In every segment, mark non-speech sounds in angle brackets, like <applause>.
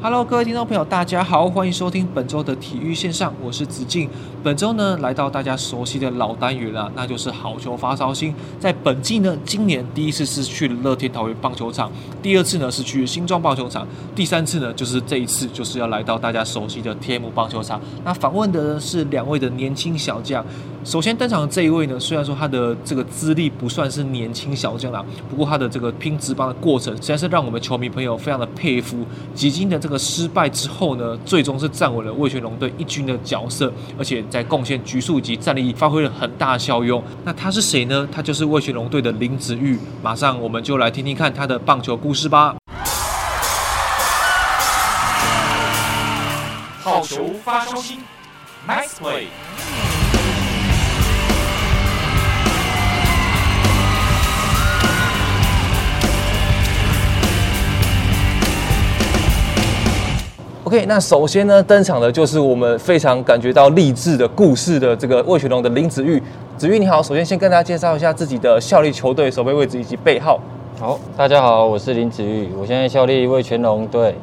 Hello，各位听众朋友，大家好，欢迎收听本周的体育线上，我是子敬。本周呢，来到大家熟悉的老单元了，那就是好球发烧星。在本季呢，今年第一次是去乐天桃园棒球场，第二次呢是去新庄棒球场，第三次呢就是这一次就是要来到大家熟悉的天母棒球场。那访问的呢是两位的年轻小将。首先登场的这一位呢，虽然说他的这个资历不算是年轻小将啦，不过他的这个拼职棒的过程，实在是让我们球迷朋友非常的佩服。几经的这。这个失败之后呢，最终是站稳了味全龙队一军的角色，而且在贡献局数以及战力发挥了很大的效用。那他是谁呢？他就是味全龙队的林子玉。马上我们就来听听看他的棒球故事吧。好球发烧心，Nice play。OK，那首先呢，登场的就是我们非常感觉到励志的故事的这个魏全龙的林子玉。子玉你好，首先先跟大家介绍一下自己的效力球队、守备位置以及背号。好，大家好，我是林子玉，我现在效力魏全龙队，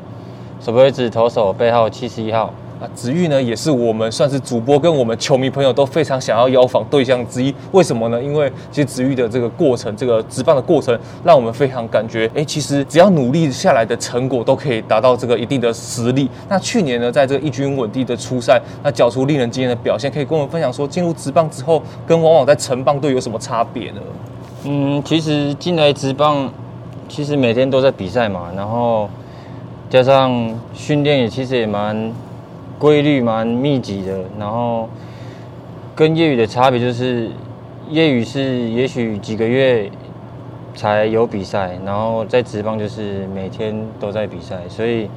守备位置投手，背号七十一号。啊，子玉呢也是我们算是主播跟我们球迷朋友都非常想要邀访对象之一。为什么呢？因为其实子玉的这个过程，这个职棒的过程，让我们非常感觉，哎，其实只要努力下来的成果，都可以达到这个一定的实力。那去年呢，在这个一军稳定的出赛，那缴出令人惊艳的表现，可以跟我们分享说，进入职棒之后，跟往往在成棒队有什么差别呢？嗯，其实进来职棒，其实每天都在比赛嘛，然后加上训练也其实也蛮。规律蛮密集的，然后跟业余的差别就是，业余是也许几个月才有比赛，然后在职棒就是每天都在比赛，所以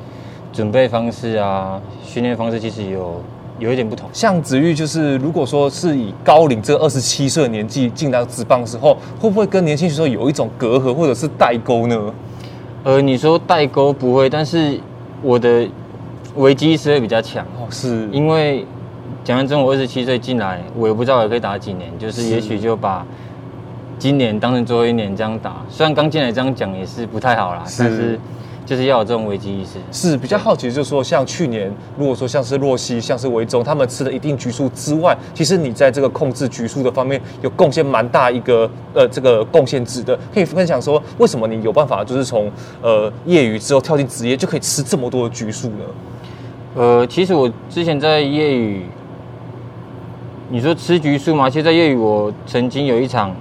准备方式啊、训练方式其实有有一点不同。像子玉，就是如果说是以高龄这二十七岁的年纪进到职棒的时候，会不会跟年轻选手有一种隔阂或者是代沟呢？呃，你说代沟不会，但是我的。危机意识会比较强哦，是因为讲完真，我二十七岁进来，我也不知道我可以打几年，就是也许就把今年当成最后一年这样打。虽然刚进来这样讲也是不太好啦，是但是就是要有这种危机意识。是比较好奇，就是说像去年，如果说像是洛西、像是维中，他们吃了一定局数之外，其实你在这个控制局数的方面有贡献蛮大一个呃这个贡献值的，可以分享说为什么你有办法就是从呃业余之后跳进职业就可以吃这么多的局数呢？呃，其实我之前在业余，你说吃局数吗？其实，在业余我曾经有一场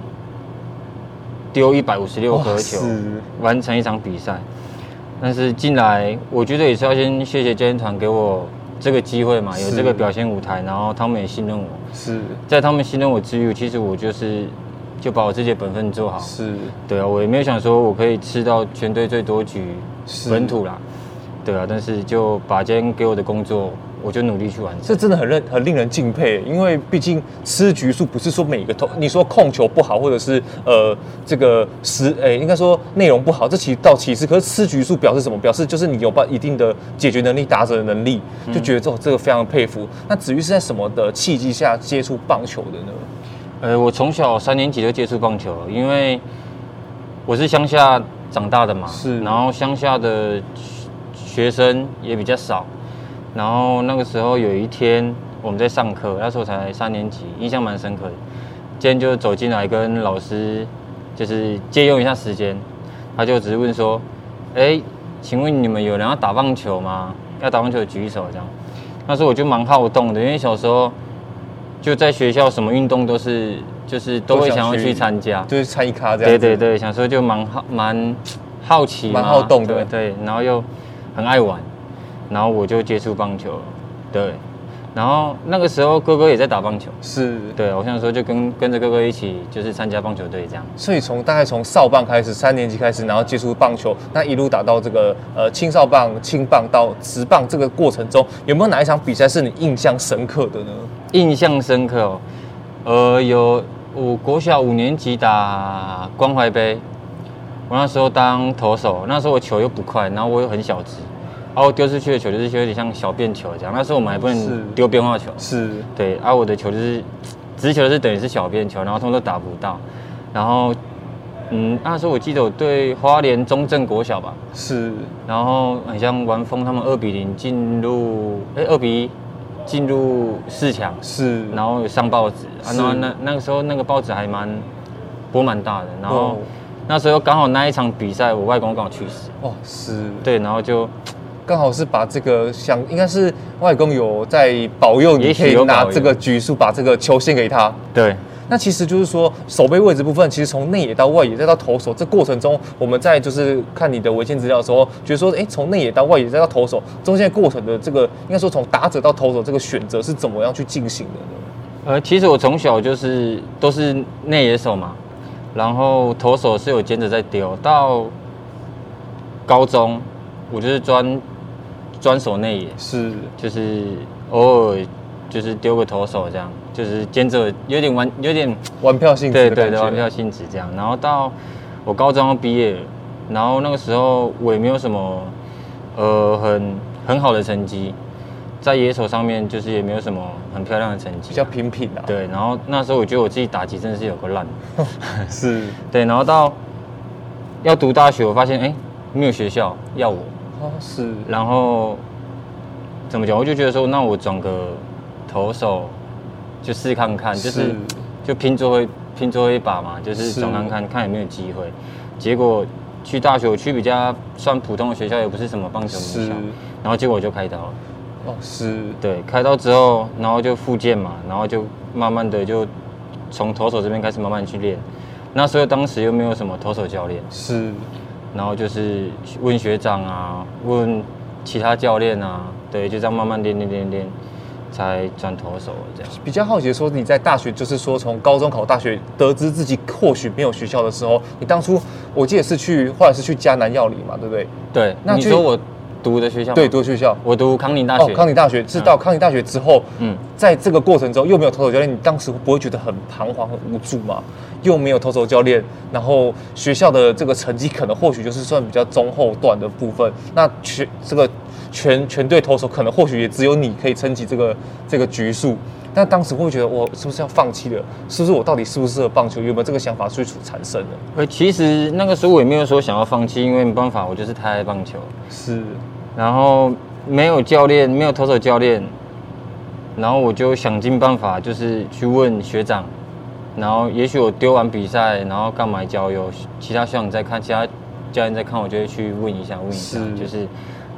丢一百五十六颗球，完成一场比赛。但是进来，我觉得也是要先谢谢教练团给我这个机会嘛，有这个表现舞台，然后他们也信任我。是在他们信任我之余，其实我就是就把我自己的本分做好。是，对啊，我也没有想说我可以吃到全队最多局本土啦。对啊，但是就把今天给我的工作，我就努力去完成。这真的很令很令人敬佩，因为毕竟吃局数不是说每个投，你说控球不好，或者是呃这个实诶，应该说内容不好，这其实倒其次。可是吃局数表示什么？表示就是你有把一定的解决能力、打者的能力，就觉得这这个非常佩服。那子瑜是在什么的契机下接触棒球的呢？呃，我从小三年级就接触棒球，因为我是乡下长大的嘛，是，然后乡下的。学生也比较少，然后那个时候有一天我们在上课，那时候才三年级，印象蛮深刻的。今天就走进来跟老师就是借用一下时间，他就只是问说：“哎，请问你们有人要打棒球吗？要打棒球举手。”这样，那时候我就蛮好动的，因为小时候就在学校什么运动都是就是都会想要去参加，就是参一咖这样。对对对，想说就蛮好蛮好奇，蛮好动的，对，对，然后又。很爱玩，然后我就接触棒球，对，然后那个时候哥哥也在打棒球，是。对，我想说就跟跟着哥哥一起就是参加棒球队这样。所以从大概从少棒开始，三年级开始，然后接触棒球，那一路打到这个呃青少棒、青棒到职棒这个过程中，有没有哪一场比赛是你印象深刻的呢？印象深刻哦，呃，有我国小五年级打关怀杯，我那时候当投手，那时候我球又不快，然后我又很小只，然后丢出去的球就是有点像小便球这样。那时候我们还不能丢变化球，是对，而、啊、我的球就是直球是等于是小便球，然后通通都打不到。然后，嗯，那时候我记得我对花莲中正国小吧，是，然后很像完峰他们二比零进入，哎，二比一进入四强，是，然后有上报纸，啊，然后那那个时候那个报纸还蛮波蛮大的，然后。哦那时候刚好那一场比赛，我外公刚好去世。哦，是。对，然后就刚好是把这个想，应该是外公有在保佑你，可以拿这个局数把这个球献给他。对。那其实就是说，守备位置部分，其实从内野到外野再到投手，这过程中，我们在就是看你的文献资料的时候，觉得说，哎，从内野到外野再到投手，中间过程的这个，应该说从打者到投手这个选择是怎么样去进行的呢？呃，其实我从小就是都是内野手嘛。然后投手是有兼职在丢，到高中我就是专专守内野，是就是偶尔就是丢个投手这样，就是兼着有点玩有点玩票性质，对对对，玩票性质这样。然后到我高中要毕业，然后那个时候我也没有什么呃很很好的成绩。在野手上面就是也没有什么很漂亮的成绩，比较平平的。对，然后那时候我觉得我自己打击真的是有个烂，<laughs> 是，对，然后到要读大学，我发现哎，没有学校要我，哦，是，然后怎么讲，我就觉得说，那我转个投手就试看看，就是就拼最后拼最后一把嘛，就是转看看看有没有机会。结果去大学，我去比较算普通的学校，也不是什么棒球名校，然后结果我就开刀了。哦，是对，开刀之后，然后就复健嘛，然后就慢慢的就从投手这边开始慢慢去练。那时候当时又没有什么投手教练，是，然后就是问学长啊，问其他教练啊，对，就这样慢慢练练练练，才转投手了这样。比较好奇的说，你在大学就是说从高中考大学，得知自己或许没有学校的时候，你当初我记得是去，或者是去迦南药理嘛，对不对？对，那你说我。读的学校对，读学校，我读康宁大学。哦，康宁大学是到康宁大学之后，嗯，在这个过程中又没有投手教练，你当时不会觉得很彷徨、很无助吗？又没有投手教练，然后学校的这个成绩可能或许就是算比较中后段的部分，那全这个全全队投手可能或许也只有你可以撑起这个这个局数。但当时会会觉得我是不是要放弃了？是不是我到底适不适合棒球？有没有这个想法最初产生的？呃，其实那个时候我也没有说想要放弃，因为没办法，我就是太爱棒球。是。然后没有教练，没有投手教练，然后我就想尽办法，就是去问学长，然后也许我丢完比赛，然后干嘛交友，其他学长在看，其他教练在看，我就会去问一下，问一下，是就是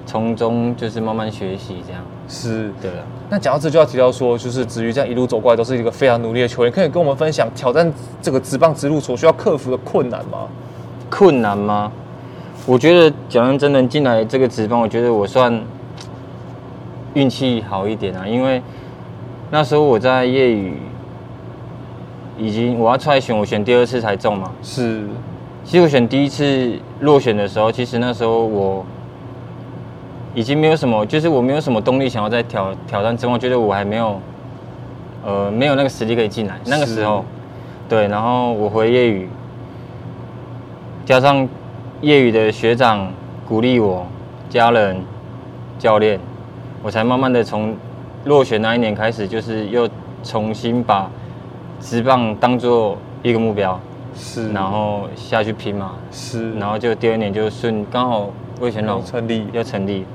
从中就是慢慢学习这样。是，对了。那讲到这就要提到说，就是子瑜这样一路走过来，都是一个非常努力的球员，可以跟我们分享挑战这个职棒之路所需要克服的困难吗？困难吗？我觉得讲认真能进来这个职棒，我觉得我算运气好一点啊，因为那时候我在业余已经我要出来选，我选第二次才中嘛。是，其实我选第一次落选的时候，其实那时候我已经没有什么，就是我没有什么动力想要再挑挑战职棒，我觉得我还没有呃没有那个实力可以进来。那个时候，对，然后我回业余，加上。业余的学长鼓励我，家人、教练，我才慢慢的从落选那一年开始，就是又重新把职棒当做一个目标，是，然后下去拼嘛，是，然后就第二年就顺刚好魏全龙成立，要成立，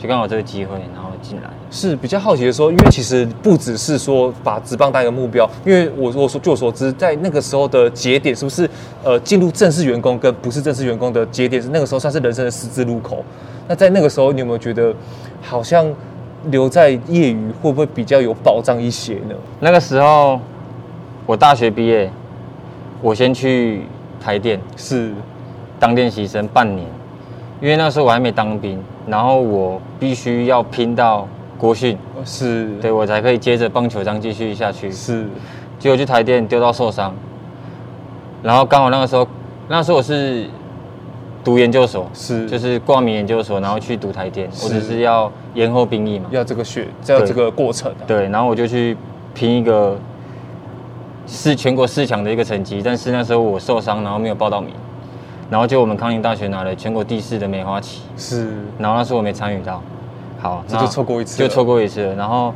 就刚好这个机会，然后进来。是比较好奇的说，因为其实不只是说把职棒当一个目标，因为我我说据我所知，在那个时候的节点，是不是呃进入正式员工跟不是正式员工的节点，是那个时候算是人生的十字路口。那在那个时候，你有没有觉得好像留在业余会不会比较有保障一些呢？那个时候我大学毕业，我先去台电是当练习生半年，因为那时候我还没当兵，然后我必须要拼到。国训。是。对我才可以接着棒球这样继续下去。是，结果去台电丢到受伤，然后刚好那个时候，那时候我是读研究所，是。就是挂名研究所，然后去读台电，我只是要延后兵役嘛，要这个学，要这个过程、啊。对，然后我就去拼一个是全国四强的一个成绩，但是那时候我受伤，然后没有报到名，然后就我们康宁大学拿了全国第四的梅花旗，是，然后那时候我没参与到，好，这就错过一次，就错过一次了。然后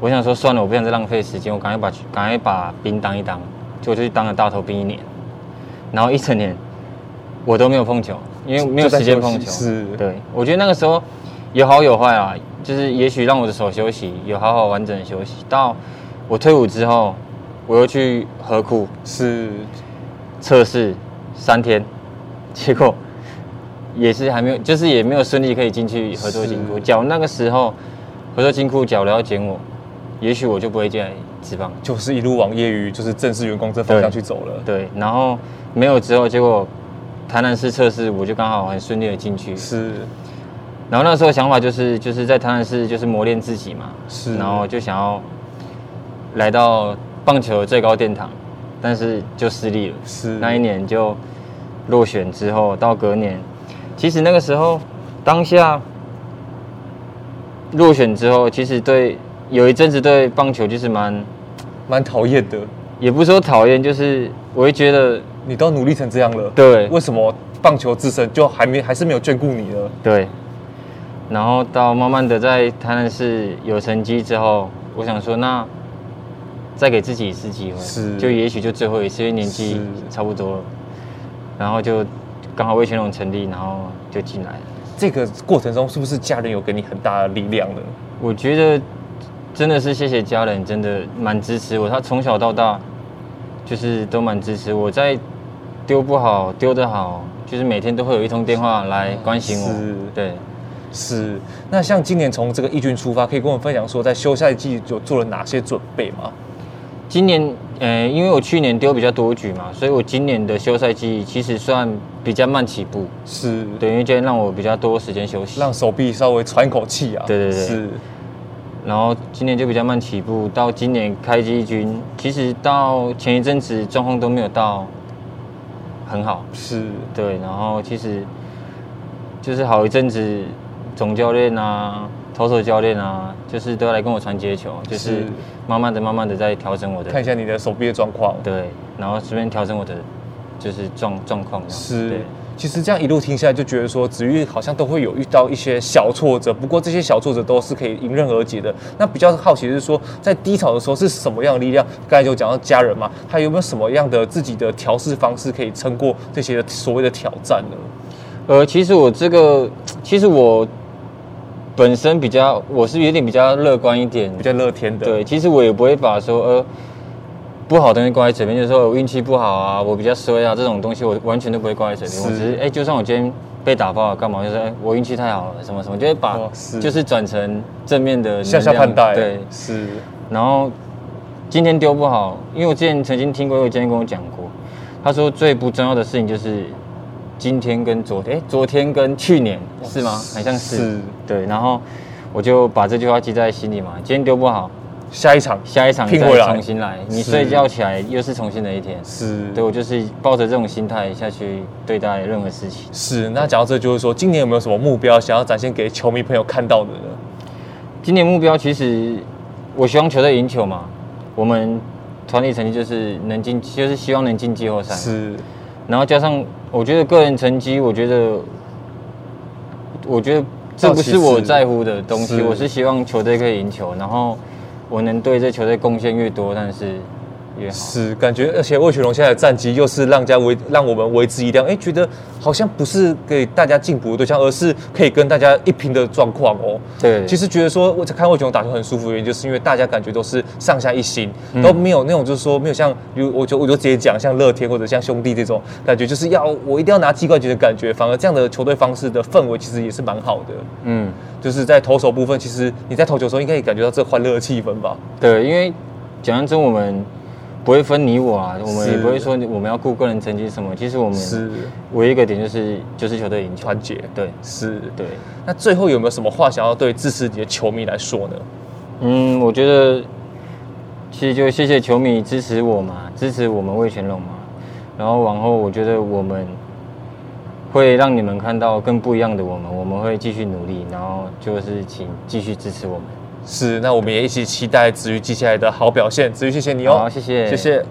我想说算了，我不想再浪费时间，我赶快把赶快把兵当一当，就就去当了大头兵一年，然后一整年我都没有碰球，因为没有时间碰球。是，对，我觉得那个时候有好有坏啊，就是也许让我的手休息，有好好完整的休息。到我退伍之后，我又去河库是。测试三天，结果也是还没有，就是也没有顺利可以进去合作金库。脚那个时候合作金库脚了要捡我，也许我就不会进来职棒，就是一路往业余，就是正式员工这方向去走了。对，然后没有之后，结果台南市测试我就刚好很顺利的进去。是，然后那时候想法就是就是在台南市就是磨练自己嘛，是，然后就想要来到棒球最高殿堂，但是就失利了。是，那一年就落选之后到隔年，其实那个时候当下落选之后，其实对。有一阵子对棒球就是蛮蛮讨厌的，也不是说讨厌，就是我会觉得你都努力成这样了，对，为什么棒球自身就还没还是没有眷顾你呢？对，然后到慢慢的在台南市有成绩之后，我想说那再给自己一次机会，是，就也许就最后一次，因为年纪差不多了，然后就刚好魏全龙成立，然后就进来了。这个过程中是不是家人有给你很大的力量呢？我觉得。真的是谢谢家人，真的蛮支持我。他从小到大就是都蛮支持我，在丢不好、丢得好，就是每天都会有一通电话来关心我。是，对，是。那像今年从这个义军出发，可以跟我们分享说，在休赛季就做了哪些准备吗？今年，呃，因为我去年丢比较多局嘛，所以我今年的休赛季其实算比较慢起步。是，对，因为今天让我比较多时间休息，让手臂稍微喘一口气啊。对对对，是。然后今年就比较慢起步，到今年开季一军，其实到前一阵子状况都没有到很好，是对。然后其实就是好一阵子，总教练啊、投手教练啊，就是都要来跟我传接球，就是慢慢的、慢慢的在调整我的。看一下你的手臂的状况。对，然后顺便调整我的就是状状况。是。对其实这样一路听下来，就觉得说子玉好像都会有遇到一些小挫折，不过这些小挫折都是可以迎刃而解的。那比较好奇的是说，在低潮的时候是什么样的力量？刚才就讲到家人嘛，他有没有什么样的自己的调试方式可以撑过这些所谓的挑战呢？呃，其实我这个，其实我本身比较，我是有点比较乐观一点，比较乐天的。对，其实我也不会把说呃。不好的东西挂在嘴边，就是说我运气不好啊，我比较衰啊，这种东西我完全都不会挂在嘴边。我只是哎、欸，就算我今天被打爆了，干嘛？就是哎、欸，我运气太好了，什么什么，就会把就是转成正面的向下看待。对，是。然后今天丢不好，因为我之前曾经听过一个教练跟我讲过，他说最不重要的事情就是今天跟昨天，昨天跟去年是吗？好像是。是。对，然后我就把这句话记在心里嘛。今天丢不好。下一场，下一场拼回来，重新来。你睡觉起来又是重新的一天。是，对，我就是抱着这种心态下去对待任何事情。是，那讲到这，就是说，今年有没有什么目标想要展现给球迷朋友看到的呢？今年目标其实，我希望球队赢球嘛。我们团体成绩就是能进，就是希望能进季后赛。是，然后加上我觉得个人成绩，我觉得，我觉得这不是我在乎的东西。我是希望球队可以赢球，然后。我能对这球队贡献越多，但是越好。是感觉，而且魏全龙现在的战绩又是让家为让我们为之一亮。哎，觉得好像不是给大家进步的对象，而是可以跟大家一拼的状况哦。对，其实觉得说我在看魏全龙打球很舒服的原因，就是因为大家感觉都是上下一心，嗯、都没有那种就是说没有像，比如我就我就直接讲像乐天或者像兄弟这种感觉，就是要我一定要拿季冠军的感觉。反而这样的球队方式的氛围其实也是蛮好的。嗯。就是在投手部分，其实你在投球的时候应该也感觉到这欢乐的气氛吧？对，因为讲真我们不会分你我啊，我们也不会说我们要顾个人成绩什么。其实我们是唯一一个点就是就是球队赢球，团结。对，是，对。那最后有没有什么话想要对支持你的球迷来说呢？嗯，我觉得其实就谢谢球迷支持我嘛，支持我们魏全龙嘛。然后往后我觉得我们。会让你们看到更不一样的我们，我们会继续努力，然后就是请继续支持我们。是，那我们也一起期待子瑜接下来的好表现。子瑜，谢谢你哦。好，谢谢，谢谢。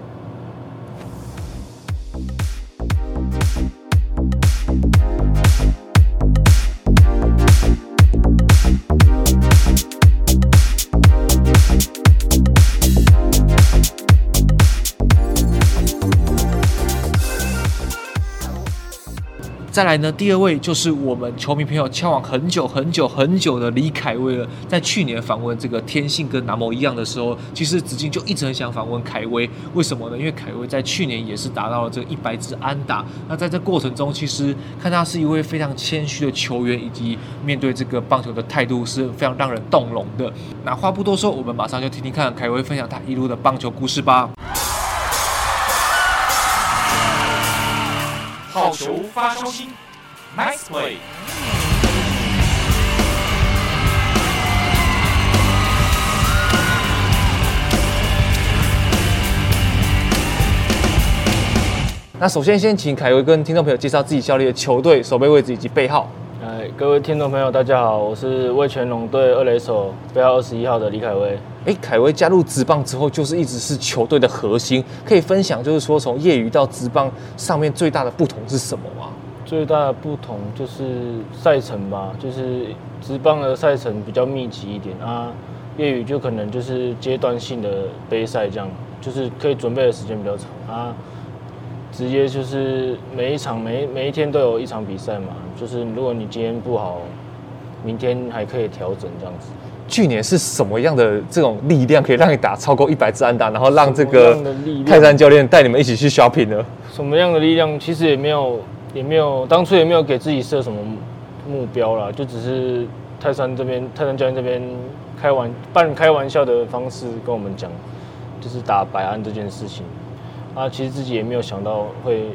再来呢，第二位就是我们球迷朋友敲往很久很久很久的李凯威了。在去年访问这个天信跟南某一样的时候，其实子敬就一直很想访问凯威。为什么呢？因为凯威在去年也是达到了这个一百支安打。那在这过程中，其实看他是一位非常谦虚的球员，以及面对这个棒球的态度是非常让人动容的。那话不多说，我们马上就听听看凯威分享他一路的棒球故事吧。好球发烧心，Nice play。那首先先请凯威跟听众朋友介绍自己效力的球队、守备位置以及背号。哎，各位听众朋友，大家好，我是魏全龙队二垒手，背号二十一号的李凯威。哎，凯威加入职棒之后，就是一直是球队的核心，可以分享，就是说从业余到职棒上面最大的不同是什么吗？最大的不同就是赛程吧，就是职棒的赛程比较密集一点啊，业余就可能就是阶段性的杯赛这样，就是可以准备的时间比较长啊。直接就是每一场每每一天都有一场比赛嘛，就是如果你今天不好，明天还可以调整这样子。去年是什么样的这种力量可以让你打超过一百支安打，然后让这个泰山教练带你们一起去 shopping 呢？什么样的力量？其实也没有也没有，当初也没有给自己设什么目标啦，就只是泰山这边泰山教练这边开玩半开玩笑的方式跟我们讲，就是打百安这件事情。啊，其实自己也没有想到会，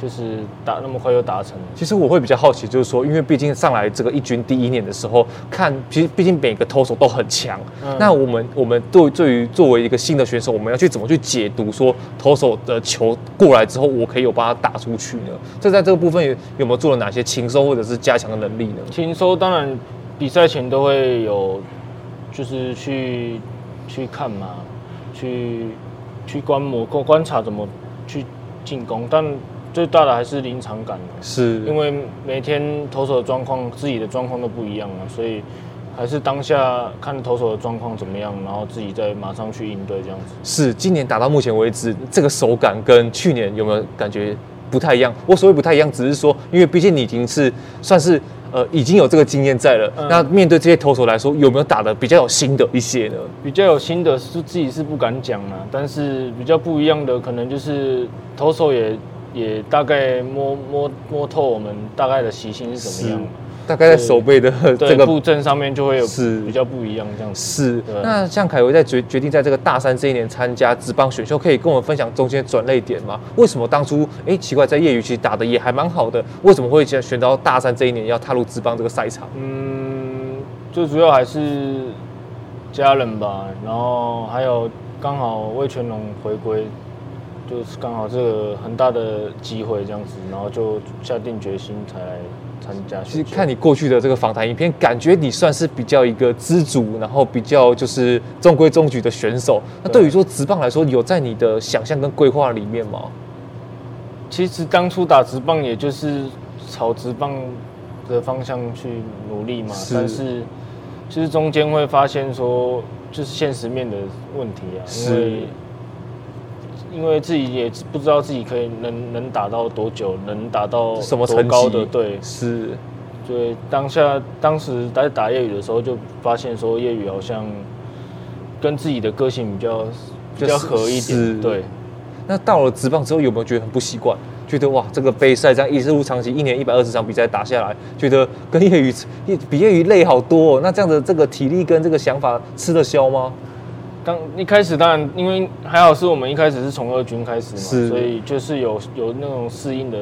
就是打那么快就达成。其实我会比较好奇，就是说，因为毕竟上来这个一军第一年的时候，看，其实毕竟每个投手都很强。嗯、那我们我们对对于作为一个新的选手，我们要去怎么去解读说投手的球过来之后，我可以有把它打出去呢？这在这个部分有有没有做了哪些勤收或者是加强的能力呢？勤收当然比赛前都会有，就是去去看嘛，去。去观摩、观观察怎么去进攻，但最大的还是临场感。是，因为每天投手的状况、自己的状况都不一样嘛，所以还是当下看投手的状况怎么样，然后自己再马上去应对这样子。是，今年打到目前为止，这个手感跟去年有没有感觉不太一样？我所谓不太一样，只是说，因为毕竟你已经是算是。呃，已经有这个经验在了。嗯、那面对这些投手来说，有没有打的比较有心得一些呢？比较有心得是自己是不敢讲啊，但是比较不一样的，可能就是投手也也大概摸摸摸透我们大概的习性是什么样。大概在手背的这个布阵上面就会有是比较不一样这样子。是。那像凯威在决决定在这个大三这一年参加职棒选秀，可以跟我们分享中间转捩点吗？为什么当初哎、欸、奇怪在业余其实打的也还蛮好的，为什么会选选到大三这一年要踏入职棒这个赛场？嗯，最主要还是家人吧，然后还有刚好魏全龙回归，就是刚好这个很大的机会这样子，然后就下定决心才来。参加其实看你过去的这个访谈影片，感觉你算是比较一个知足，然后比较就是中规中矩的选手。那对于说直棒来说，有在你的想象跟规划里面吗？其实当初打直棒，也就是朝直棒的方向去努力嘛。是。但是其实中间会发现说，就是现实面的问题啊。是。因为自己也不知道自己可以能能打到多久，能打到什么多高的对是，对当下当时在打业余的时候就发现说业余好像跟自己的个性比较比较合一点，对。那到了职棒之后有没有觉得很不习惯？觉得哇这个杯赛这样一日无长期一年一百二十场比赛打下来，觉得跟业余比业余累好多哦。那这样的这个体力跟这个想法吃得消吗？刚一开始当然，因为还好是我们一开始是从二军开始嘛，是所以就是有有那种适应的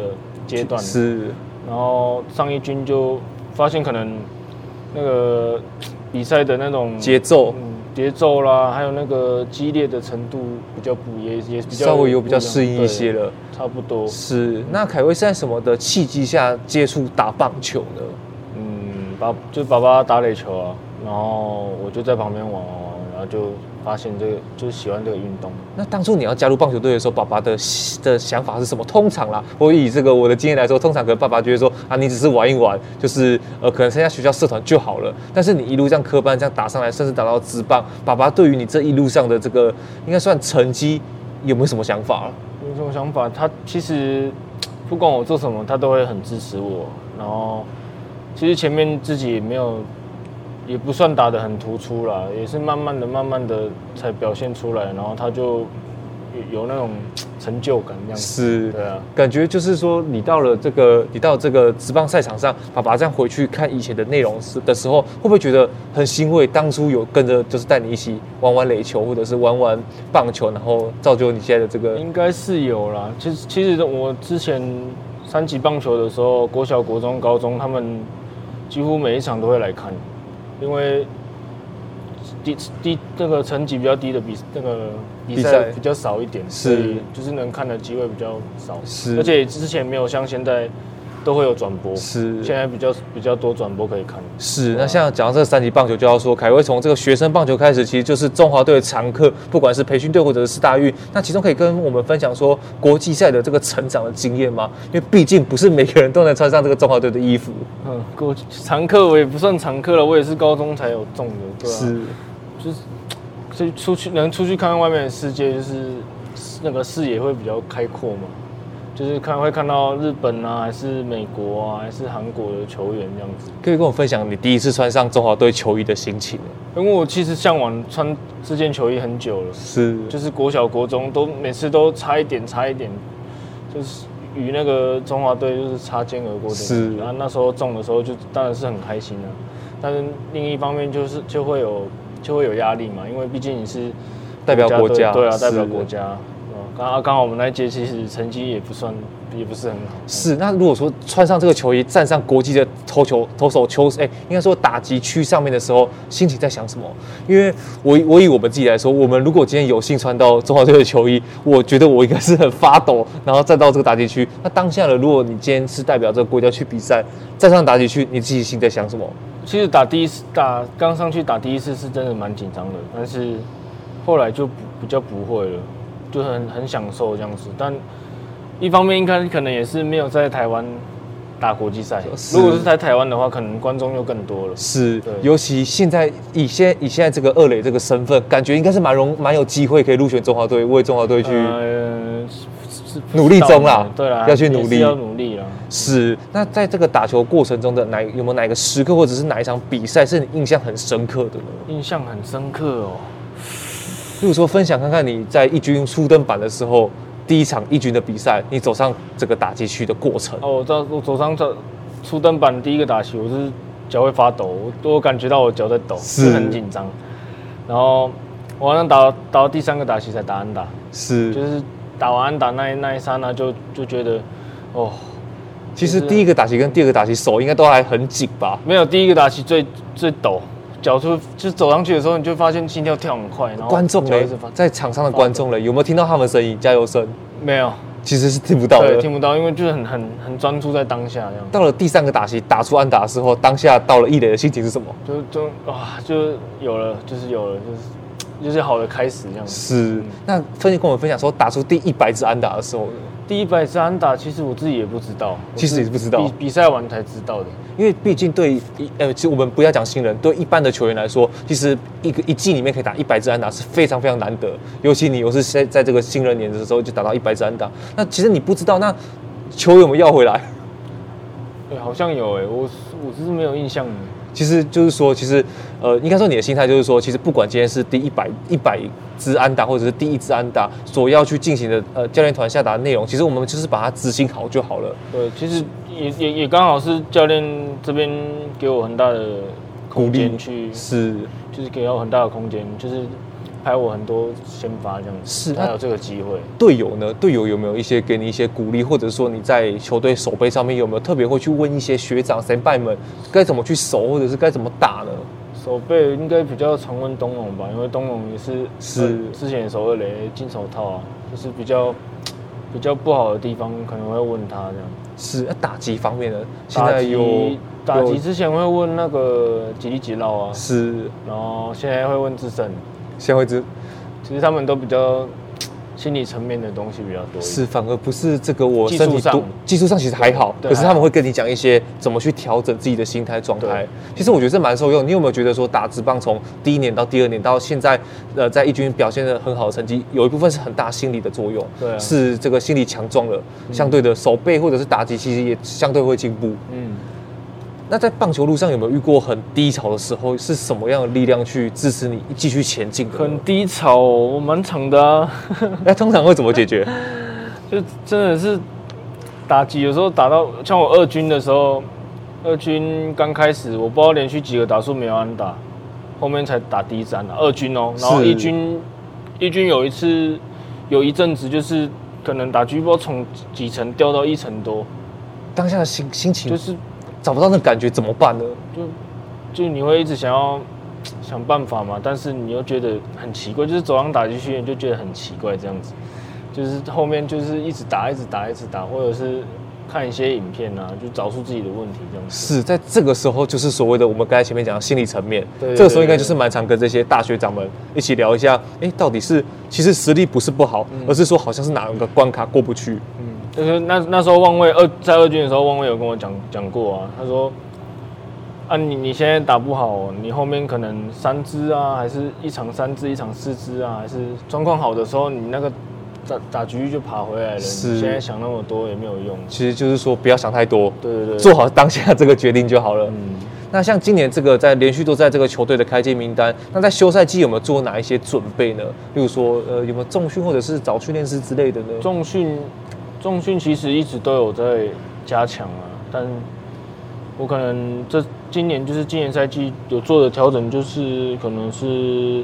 阶段。是，然后上一军就发现可能那个比赛的那种节奏、节奏啦，还有那个激烈的程度比较不也也比较稍微有比较适应一些了，差不多。是，那凯威是在什么的契机下接触打棒球的？嗯，爸就爸爸打垒球啊，然后我就在旁边玩玩玩，然后就。发现这个就是喜欢这个运动。那当初你要加入棒球队的时候，爸爸的的想法是什么？通常啦，我以这个我的经验来说，通常可能爸爸觉得说啊，你只是玩一玩，就是呃，可能参加学校社团就好了。但是你一路这样科班这样打上来，甚至打到职棒，爸爸对于你这一路上的这个应该算成绩有没有什么想法？有什么想法？他其实不管我做什么，他都会很支持我。然后其实前面自己也没有，也不算打得很突出啦，也是慢慢的、慢慢的才表现出来。然后他就有，那种。成就感这样是，对啊，感觉就是说，你到了这个，你到这个职棒赛场上，爸爸这样回去看以前的内容时的时候，会不会觉得很欣慰？当初有跟着，就是带你一起玩玩垒球，或者是玩玩棒球，然后造就你现在的这个，应该是有啦。其实，其实我之前三级棒球的时候，国小、国中、高中，他们几乎每一场都会来看，因为。低低那个层级比较低的比那个比赛比较少一点，所以就是能看的机会比较少。是，而且之前没有像现在都会有转播，是，现在比较比较多转播可以看。是，那像讲到这个三级棒球，就要说凯威从这个学生棒球开始，其实就是中华队的常客，不管是培训队或者是世大运，那其中可以跟我们分享说国际赛的这个成长的经验吗？因为毕竟不是每个人都能穿上这个中华队的衣服。嗯，国常客我也不算常客了，我也是高中才有中的，对啊。是。就是，所以出去能出去看看外面的世界，就是那个视野会比较开阔嘛。就是看会看到日本啊，还是美国啊，还是韩国的球员这样子。可以跟我分享你第一次穿上中华队球衣的心情？因为我其实向往穿这件球衣很久了，是，就是国小国中都每次都差一点，差一点，就是与那个中华队就是擦肩而过的。是，然后那时候中的时候就当然是很开心了，但是另一方面就是就会有。就会有压力嘛，因为毕竟你是代表国家，对啊，代表国家。刚刚刚好我们那一届其实成绩也不算，也不是很好。是，那如果说穿上这个球衣，站上国际的投球投手球，哎，应该说打击区上面的时候，心情在想什么？因为我我以我们自己来说，我们如果今天有幸穿到中华队的球衣，我觉得我应该是很发抖，然后站到这个打击区。那当下的，如果你今天是代表这个国家去比赛，站上打击区，你自己心在想什么？其实打第一次打刚上去打第一次是真的蛮紧张的，但是后来就比较不会了，就很很享受这样子。但一方面应该可能也是没有在台湾打国际赛，如果是在台湾的话，可能观众又更多了。是，尤其现在以现以现在这个二垒这个身份，感觉应该是蛮容蛮有机会可以入选中华队，为中华队去。呃努力中啦，对啦，要去努力，要努力了。是，那在这个打球过程中的哪有没有哪一个时刻，或者是哪一场比赛是你印象很深刻的呢？印象很深刻哦。比如说，分享看看你在一军初登板的时候，第一场一军的比赛，你走上这个打击区的过程。哦，我知道我走上这初登板第一个打击，我是脚会发抖，我我感觉到我脚在抖，是很紧张。然后我好像打到打到第三个打击才打安打，是就是。打完安打那一那一刹那就就觉得，哦，其实第一个打击跟第二个打击手应该都还很紧吧？没有，第一个打击最最抖，脚出就走上去的时候，你就发现心跳跳很快。然后观众嘞，在场上的观众呢，有没有听到他们声音？加油声？没有，其实是听不到的，听不到，因为就是很很很专注在当下这样。到了第三个打击打出安打的时候，当下到了一垒的心情是什么？就就啊，就有了，就是有了，就是。就是好的开始这样子。是，那分析跟我们分享说，打出第一百支安打的时候，第一百次安打，其实我自己也不知道，其实也是不知道，比比赛完才知道的。因为毕竟对一呃，其实我们不要讲新人，对一般的球员来说，其实一个一季里面可以打一百支安打是非常非常难得，尤其你又是在在这个新人年的时候就打到一百支安打，那其实你不知道，那球有没有要回来？对，好像有诶、欸，我我只是没有印象。其实就是说，其实，呃，应该说你的心态就是说，其实不管今天是第一百一百支安打，或者是第一支安打，所要去进行的呃教练团下达的内容，其实我们就是把它执行好就好了。对，其实也也也刚好是教练这边给我很大的空间去，是，就是给我很大的空间，就是。拍我很多先发这样子，是，还有这个机会。队友呢？队友有没有一些给你一些鼓励，或者说你在球队守备上面有没有特别会去问一些学长先辈们该怎么去守，或者是该怎么打呢？守备应该比较常问东龙吧，因为东龙也是是、呃、之前守二雷金手套啊，就是比较 <tsk> 比较不好的地方可能会问他这样。是，啊打击方面的？现在有打击之前会问那个吉力吉捞啊，是，然后现在会问智胜。先会知，其实他们都比较 <tsk> 心理层面的东西比较多。是，反而不是这个我身体上，技术上其实还好，可是他们会跟你讲一些怎么去调整自己的心态状态。其实我觉得这蛮受用。你有没有觉得说打职棒从第一年到第二年到现在，呃，在一军表现的很好的成绩，有一部分是很大心理的作用，对啊，是这个心理强壮了，相对的手背或者是打击其实也相对会进步。嗯。那在棒球路上有没有遇过很低潮的时候？是什么样的力量去支持你继续前进？很低潮，我蛮长的啊。<laughs> 那通常会怎么解决？<laughs> 就真的是打击，有时候打到像我二军的时候，二军刚开始我不知道连续几个打数没有安打，后面才打第一战啊。二军哦，然后一军一军有一次有一阵子就是可能打击波从几层掉到一层多，当下的心心情就是。找不到那感觉怎么办呢？就就你会一直想要 <tsk> 想办法嘛，但是你又觉得很奇怪，就是走上打击训练就觉得很奇怪这样子，就是后面就是一直打，一直打，一直打，或者是看一些影片啊，就找出自己的问题这样子。是在这个时候，就是所谓的我们刚才前面讲的心理层面，对这个时候应该就是蛮常跟这些大学长们一起聊一下，哎，到底是其实实力不是不好，嗯、而是说好像是哪个关卡过不去。嗯就是那那时候汪卫二在二军的时候，汪卫有跟我讲讲过啊。他说：“啊，你你现在打不好，你后面可能三支啊，还是一场三支，一场四支啊，还是状况好的时候，你那个打打局就爬回来了。是你现在想那么多也没有用。其实就是说不要想太多，对对对，<laughs> 做好当下这个决定就好了。嗯，那像今年这个在连续都在这个球队的开机名单，那在休赛季有没有做哪一些准备呢？例如说，呃，有没有重训或者是找训练师之类的呢？重训。重训其实一直都有在加强啊，但我可能这今年就是今年赛季有做的调整，就是可能是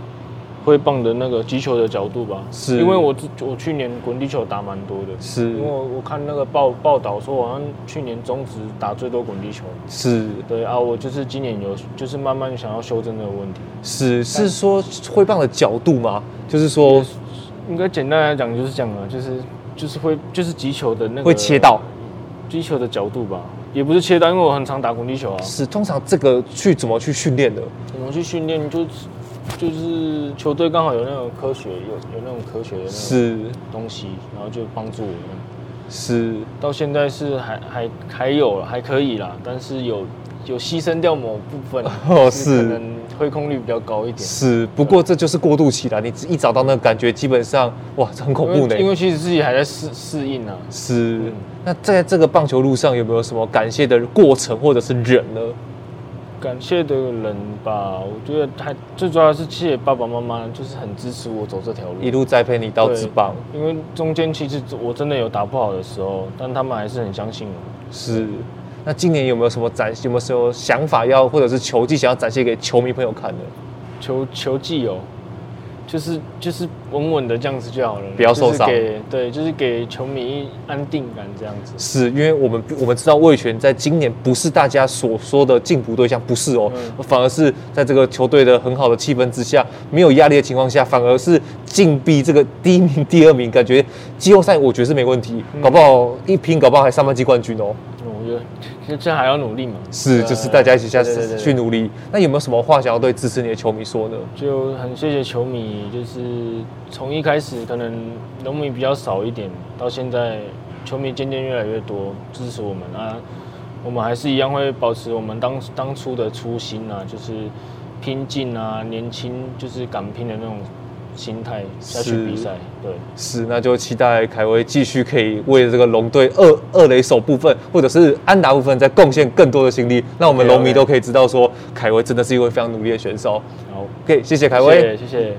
挥棒的那个击球的角度吧。是，因为我我去年滚地球打蛮多的，是，因为我我看那个报报道说，好像去年中职打最多滚地球。是，对啊，我就是今年有就是慢慢想要修正这个问题。是，是说挥棒的角度吗？就是说，应该简单来讲就是这样啊，就是。就是会，就是击球的那个会切到击球的角度吧，也不是切到，因为我很常打滚地球啊。是，通常这个去怎么去训练的？怎么去训练？就就是球队刚好有那种科学，有有那种科学的那种东西，然后就帮助我们。是，到现在是还还还有了，还可以啦，但是有。有牺牲掉某部分 <laughs> 哦，是可能挥空率比较高一点。是，不过这就是过渡期了。你一找到那个感觉，基本上哇，很恐怖的。因为其实自己还在适适应呢、啊。是。嗯、那在这个棒球路上有没有什么感谢的过程或者是人呢？感谢的人吧，我觉得还最主要是谢谢爸爸妈妈，就是很支持我走这条路，一路栽培你到职棒。因为中间其实我真的有打不好的时候，但他们还是很相信我。是。那今年有没有什么展？有没有什么想法要，或者是球技想要展现给球迷朋友看的？球球技哦，就是就是稳稳的这样子就好了，不要受伤。对，就是给球迷安定感这样子。是因为我们我们知道魏权在今年不是大家所说的进步对象，不是哦，嗯、反而是在这个球队的很好的气氛之下，没有压力的情况下，反而是进逼这个第一名、第二名，感觉季后赛我觉得是没问题，搞不好一拼，搞不好还上半季冠军哦。我觉得这还要努力嘛，是，就是大家一起下次去努力。那有没有什么话想要对支持你的球迷说呢？就很谢谢球迷，就是从一开始可能农民比较少一点，到现在球迷渐渐越来越多支持我们啊，我们还是一样会保持我们当当初的初心啊，就是拼劲啊，年轻就是敢拼的那种。心态下去比赛，对，是，那就期待凯威继续可以为这个龙队二二垒手部分，或者是安达部分，再贡献更多的心力，那我们龙迷都可以知道说，凯威真的是一位非常努力的选手。好，，OK，，谢谢凯威，谢谢。谢谢